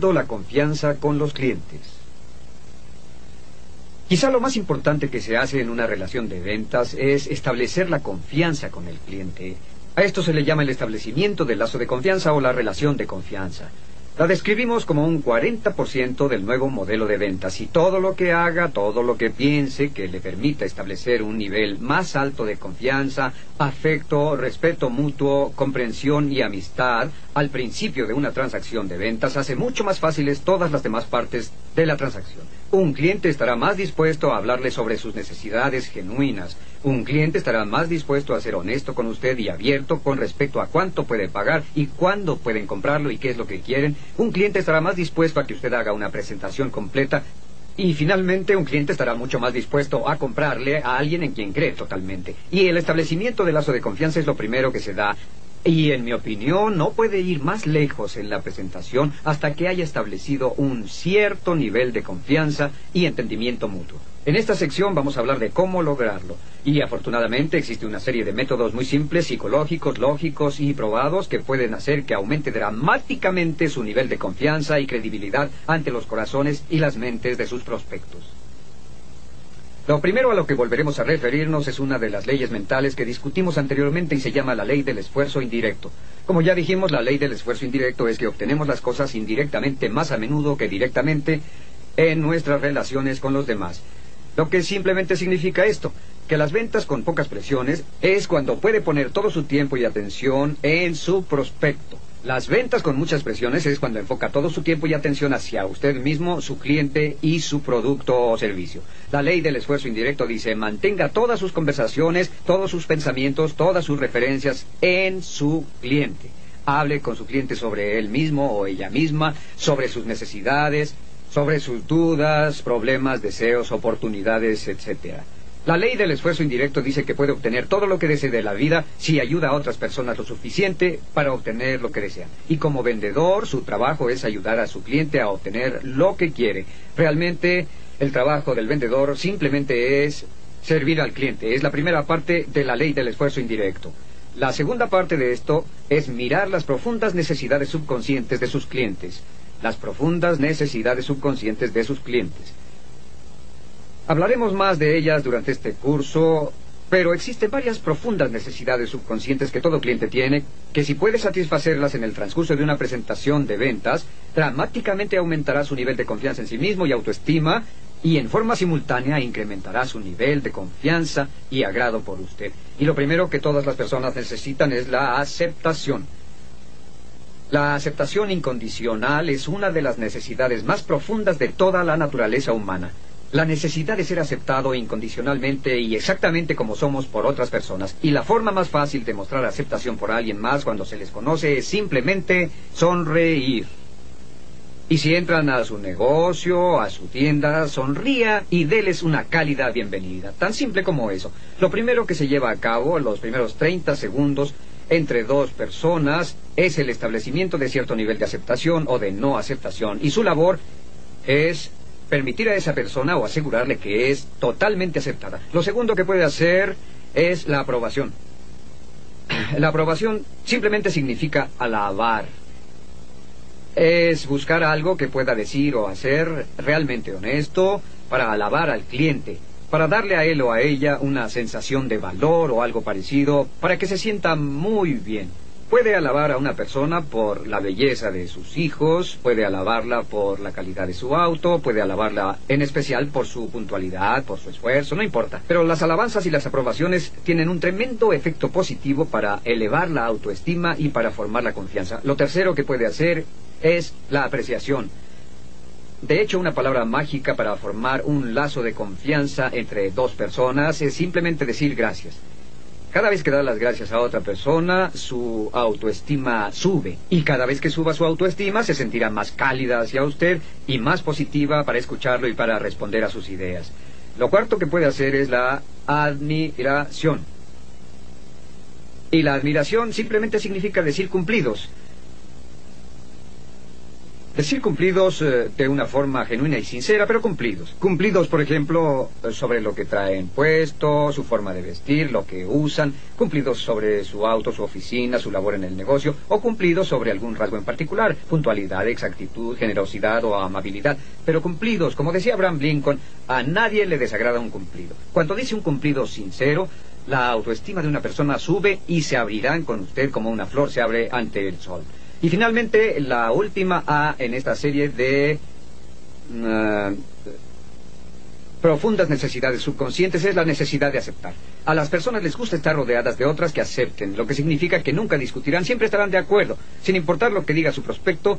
la confianza con los clientes. Quizá lo más importante que se hace en una relación de ventas es establecer la confianza con el cliente. A esto se le llama el establecimiento del lazo de confianza o la relación de confianza. La describimos como un 40% del nuevo modelo de ventas y todo lo que haga, todo lo que piense que le permita establecer un nivel más alto de confianza, afecto, respeto mutuo, comprensión y amistad al principio de una transacción de ventas hace mucho más fáciles todas las demás partes de la transacción. Un cliente estará más dispuesto a hablarle sobre sus necesidades genuinas. Un cliente estará más dispuesto a ser honesto con usted y abierto con respecto a cuánto puede pagar y cuándo pueden comprarlo y qué es lo que quieren. Un cliente estará más dispuesto a que usted haga una presentación completa. Y finalmente un cliente estará mucho más dispuesto a comprarle a alguien en quien cree totalmente. Y el establecimiento del lazo de confianza es lo primero que se da y en mi opinión no puede ir más lejos en la presentación hasta que haya establecido un cierto nivel de confianza y entendimiento mutuo. En esta sección vamos a hablar de cómo lograrlo. Y afortunadamente existe una serie de métodos muy simples, psicológicos, lógicos y probados que pueden hacer que aumente dramáticamente su nivel de confianza y credibilidad ante los corazones y las mentes de sus prospectos. Lo primero a lo que volveremos a referirnos es una de las leyes mentales que discutimos anteriormente y se llama la ley del esfuerzo indirecto. Como ya dijimos, la ley del esfuerzo indirecto es que obtenemos las cosas indirectamente más a menudo que directamente en nuestras relaciones con los demás. Lo que simplemente significa esto, que las ventas con pocas presiones es cuando puede poner todo su tiempo y atención en su prospecto. Las ventas con muchas presiones es cuando enfoca todo su tiempo y atención hacia usted mismo, su cliente y su producto o servicio. La ley del esfuerzo indirecto dice mantenga todas sus conversaciones, todos sus pensamientos, todas sus referencias en su cliente. Hable con su cliente sobre él mismo o ella misma, sobre sus necesidades, sobre sus dudas, problemas, deseos, oportunidades, etcétera. La ley del esfuerzo indirecto dice que puede obtener todo lo que desee de la vida si ayuda a otras personas lo suficiente para obtener lo que desea. Y como vendedor, su trabajo es ayudar a su cliente a obtener lo que quiere. Realmente, el trabajo del vendedor simplemente es servir al cliente. Es la primera parte de la ley del esfuerzo indirecto. La segunda parte de esto es mirar las profundas necesidades subconscientes de sus clientes. Las profundas necesidades subconscientes de sus clientes. Hablaremos más de ellas durante este curso, pero existen varias profundas necesidades subconscientes que todo cliente tiene, que si puede satisfacerlas en el transcurso de una presentación de ventas, dramáticamente aumentará su nivel de confianza en sí mismo y autoestima, y en forma simultánea incrementará su nivel de confianza y agrado por usted. Y lo primero que todas las personas necesitan es la aceptación. La aceptación incondicional es una de las necesidades más profundas de toda la naturaleza humana. La necesidad de ser aceptado incondicionalmente y exactamente como somos por otras personas. Y la forma más fácil de mostrar aceptación por alguien más cuando se les conoce es simplemente sonreír. Y si entran a su negocio, a su tienda, sonría y déles una cálida bienvenida. Tan simple como eso. Lo primero que se lleva a cabo los primeros 30 segundos entre dos personas es el establecimiento de cierto nivel de aceptación o de no aceptación. Y su labor es permitir a esa persona o asegurarle que es totalmente aceptada. Lo segundo que puede hacer es la aprobación. La aprobación simplemente significa alabar. Es buscar algo que pueda decir o hacer realmente honesto para alabar al cliente, para darle a él o a ella una sensación de valor o algo parecido, para que se sienta muy bien. Puede alabar a una persona por la belleza de sus hijos, puede alabarla por la calidad de su auto, puede alabarla en especial por su puntualidad, por su esfuerzo, no importa. Pero las alabanzas y las aprobaciones tienen un tremendo efecto positivo para elevar la autoestima y para formar la confianza. Lo tercero que puede hacer es la apreciación. De hecho, una palabra mágica para formar un lazo de confianza entre dos personas es simplemente decir gracias. Cada vez que da las gracias a otra persona, su autoestima sube. Y cada vez que suba su autoestima, se sentirá más cálida hacia usted y más positiva para escucharlo y para responder a sus ideas. Lo cuarto que puede hacer es la admiración. Y la admiración simplemente significa decir cumplidos. Decir cumplidos eh, de una forma genuina y sincera, pero cumplidos. Cumplidos, por ejemplo, eh, sobre lo que traen puesto, su forma de vestir, lo que usan, cumplidos sobre su auto, su oficina, su labor en el negocio, o cumplidos sobre algún rasgo en particular, puntualidad, exactitud, generosidad o amabilidad. Pero cumplidos, como decía Abraham Lincoln, a nadie le desagrada un cumplido. Cuando dice un cumplido sincero, la autoestima de una persona sube y se abrirán con usted como una flor se abre ante el sol. Y finalmente, la última A en esta serie de uh, profundas necesidades subconscientes es la necesidad de aceptar. A las personas les gusta estar rodeadas de otras que acepten, lo que significa que nunca discutirán, siempre estarán de acuerdo, sin importar lo que diga su prospecto,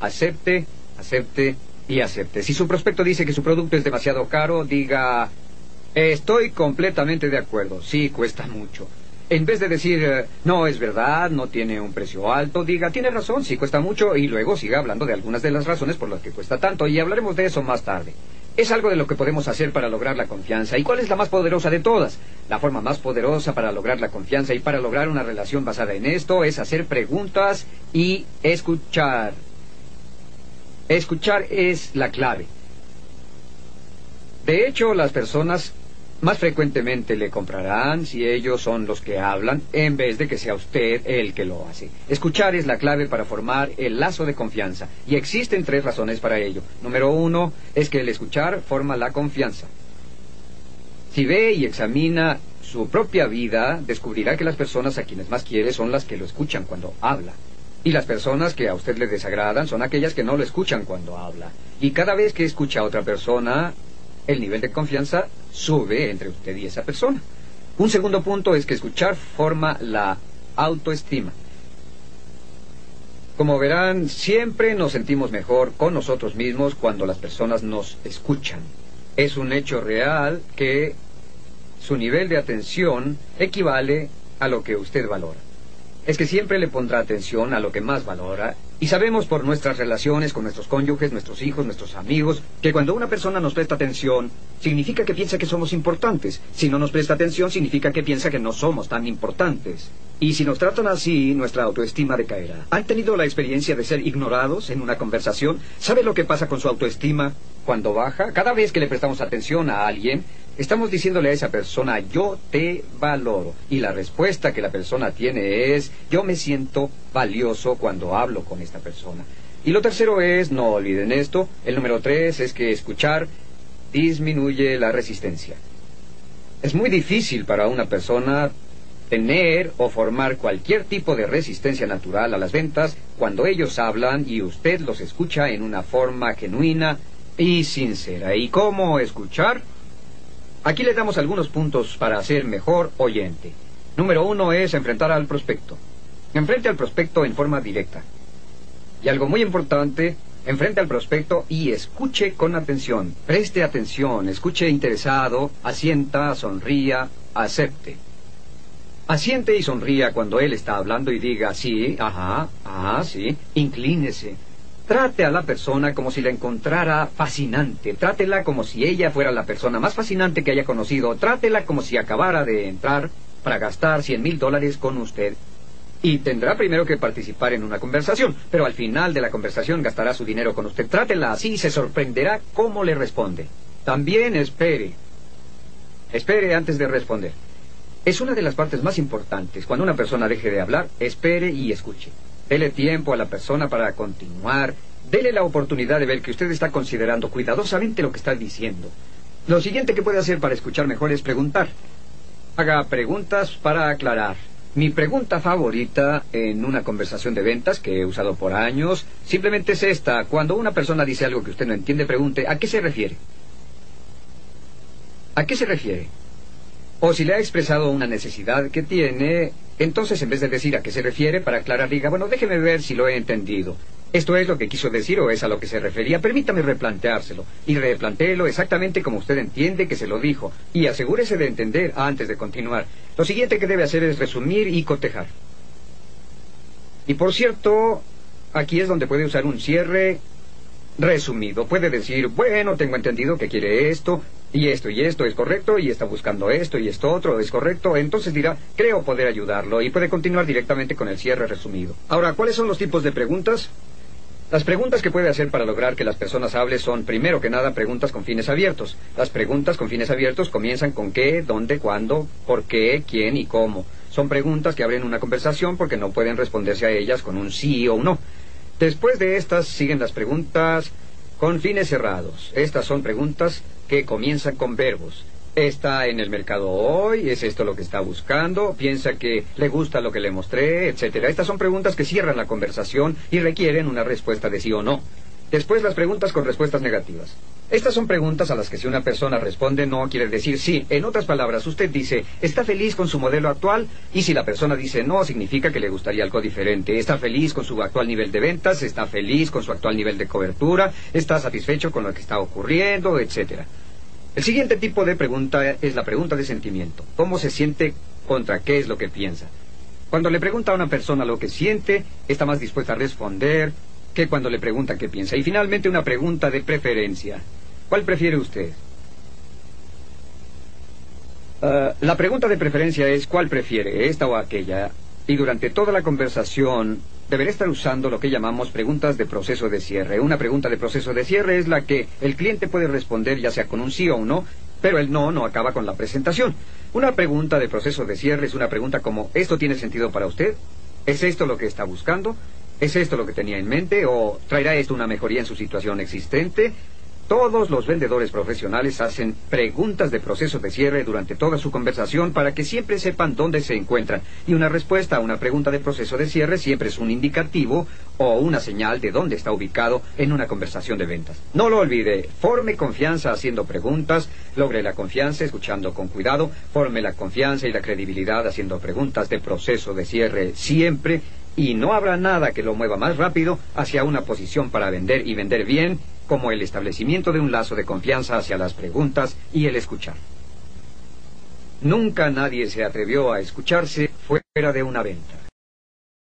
acepte, acepte y acepte. Si su prospecto dice que su producto es demasiado caro, diga, estoy completamente de acuerdo, sí, cuesta mucho en vez de decir, eh, no es verdad, no tiene un precio alto, diga, tiene razón, sí cuesta mucho, y luego siga hablando de algunas de las razones por las que cuesta tanto, y hablaremos de eso más tarde. Es algo de lo que podemos hacer para lograr la confianza. ¿Y cuál es la más poderosa de todas? La forma más poderosa para lograr la confianza y para lograr una relación basada en esto es hacer preguntas y escuchar. Escuchar es la clave. De hecho, las personas más frecuentemente le comprarán si ellos son los que hablan en vez de que sea usted el que lo hace. Escuchar es la clave para formar el lazo de confianza y existen tres razones para ello. Número uno es que el escuchar forma la confianza. Si ve y examina su propia vida, descubrirá que las personas a quienes más quiere son las que lo escuchan cuando habla. Y las personas que a usted le desagradan son aquellas que no lo escuchan cuando habla. Y cada vez que escucha a otra persona, el nivel de confianza sube entre usted y esa persona. Un segundo punto es que escuchar forma la autoestima. Como verán, siempre nos sentimos mejor con nosotros mismos cuando las personas nos escuchan. Es un hecho real que su nivel de atención equivale a lo que usted valora es que siempre le pondrá atención a lo que más valora y sabemos por nuestras relaciones con nuestros cónyuges, nuestros hijos, nuestros amigos, que cuando una persona nos presta atención, significa que piensa que somos importantes. Si no nos presta atención, significa que piensa que no somos tan importantes. Y si nos tratan así, nuestra autoestima decaerá. ¿Han tenido la experiencia de ser ignorados en una conversación? ¿Sabe lo que pasa con su autoestima cuando baja? Cada vez que le prestamos atención a alguien, Estamos diciéndole a esa persona, yo te valoro. Y la respuesta que la persona tiene es, yo me siento valioso cuando hablo con esta persona. Y lo tercero es, no olviden esto, el número tres es que escuchar disminuye la resistencia. Es muy difícil para una persona tener o formar cualquier tipo de resistencia natural a las ventas cuando ellos hablan y usted los escucha en una forma genuina y sincera. ¿Y cómo escuchar? Aquí le damos algunos puntos para ser mejor oyente. Número uno es enfrentar al prospecto. Enfrente al prospecto en forma directa. Y algo muy importante, enfrente al prospecto y escuche con atención. Preste atención, escuche interesado, asienta, sonría, acepte. Asiente y sonría cuando él está hablando y diga sí, ajá, ajá, sí. Inclínese, Trate a la persona como si la encontrara fascinante. Trátela como si ella fuera la persona más fascinante que haya conocido. Trátela como si acabara de entrar para gastar cien mil dólares con usted. Y tendrá primero que participar en una conversación, pero al final de la conversación gastará su dinero con usted. Trátela así y se sorprenderá cómo le responde. También espere. Espere antes de responder. Es una de las partes más importantes. Cuando una persona deje de hablar, espere y escuche. Dele tiempo a la persona para continuar. Dele la oportunidad de ver que usted está considerando cuidadosamente lo que está diciendo. Lo siguiente que puede hacer para escuchar mejor es preguntar. Haga preguntas para aclarar. Mi pregunta favorita en una conversación de ventas que he usado por años simplemente es esta. Cuando una persona dice algo que usted no entiende, pregunte, ¿a qué se refiere? ¿A qué se refiere? O si le ha expresado una necesidad que tiene, entonces en vez de decir a qué se refiere, para aclarar diga, bueno, déjeme ver si lo he entendido. ¿Esto es lo que quiso decir o es a lo que se refería? Permítame replanteárselo. Y replantéelo exactamente como usted entiende que se lo dijo. Y asegúrese de entender antes de continuar. Lo siguiente que debe hacer es resumir y cotejar. Y por cierto, aquí es donde puede usar un cierre resumido. Puede decir, bueno, tengo entendido que quiere esto, y esto y esto es correcto, y está buscando esto y esto otro es correcto, entonces dirá, creo poder ayudarlo, y puede continuar directamente con el cierre resumido. Ahora, ¿cuáles son los tipos de preguntas? Las preguntas que puede hacer para lograr que las personas hablen son, primero que nada, preguntas con fines abiertos. Las preguntas con fines abiertos comienzan con qué, dónde, cuándo, por qué, quién y cómo. Son preguntas que abren una conversación porque no pueden responderse a ellas con un sí o un no. Después de estas siguen las preguntas con fines cerrados. Estas son preguntas que comienzan con verbos. ¿Está en el mercado hoy? ¿Es esto lo que está buscando? ¿Piensa que le gusta lo que le mostré? Etcétera. Estas son preguntas que cierran la conversación y requieren una respuesta de sí o no. Después las preguntas con respuestas negativas. Estas son preguntas a las que si una persona responde no quiere decir sí. En otras palabras, usted dice, ¿está feliz con su modelo actual? Y si la persona dice no, significa que le gustaría algo diferente. ¿Está feliz con su actual nivel de ventas? ¿Está feliz con su actual nivel de cobertura? ¿Está satisfecho con lo que está ocurriendo? Etcétera. El siguiente tipo de pregunta es la pregunta de sentimiento. ¿Cómo se siente contra qué es lo que piensa? Cuando le pregunta a una persona lo que siente, está más dispuesta a responder que cuando le pregunta qué piensa. Y finalmente una pregunta de preferencia. ¿Cuál prefiere usted? Ah, la pregunta de preferencia es ¿cuál prefiere, esta o aquella? Y durante toda la conversación deberé estar usando lo que llamamos preguntas de proceso de cierre. Una pregunta de proceso de cierre es la que el cliente puede responder ya sea con un sí o un no, pero el no no acaba con la presentación. Una pregunta de proceso de cierre es una pregunta como ¿esto tiene sentido para usted? ¿Es esto lo que está buscando? ¿Es esto lo que tenía en mente? ¿O traerá esto una mejoría en su situación existente? Todos los vendedores profesionales hacen preguntas de proceso de cierre durante toda su conversación para que siempre sepan dónde se encuentran. Y una respuesta a una pregunta de proceso de cierre siempre es un indicativo o una señal de dónde está ubicado en una conversación de ventas. No lo olvide, forme confianza haciendo preguntas, logre la confianza escuchando con cuidado, forme la confianza y la credibilidad haciendo preguntas de proceso de cierre siempre y no habrá nada que lo mueva más rápido hacia una posición para vender y vender bien como el establecimiento de un lazo de confianza hacia las preguntas y el escuchar. Nunca nadie se atrevió a escucharse fuera de una venta.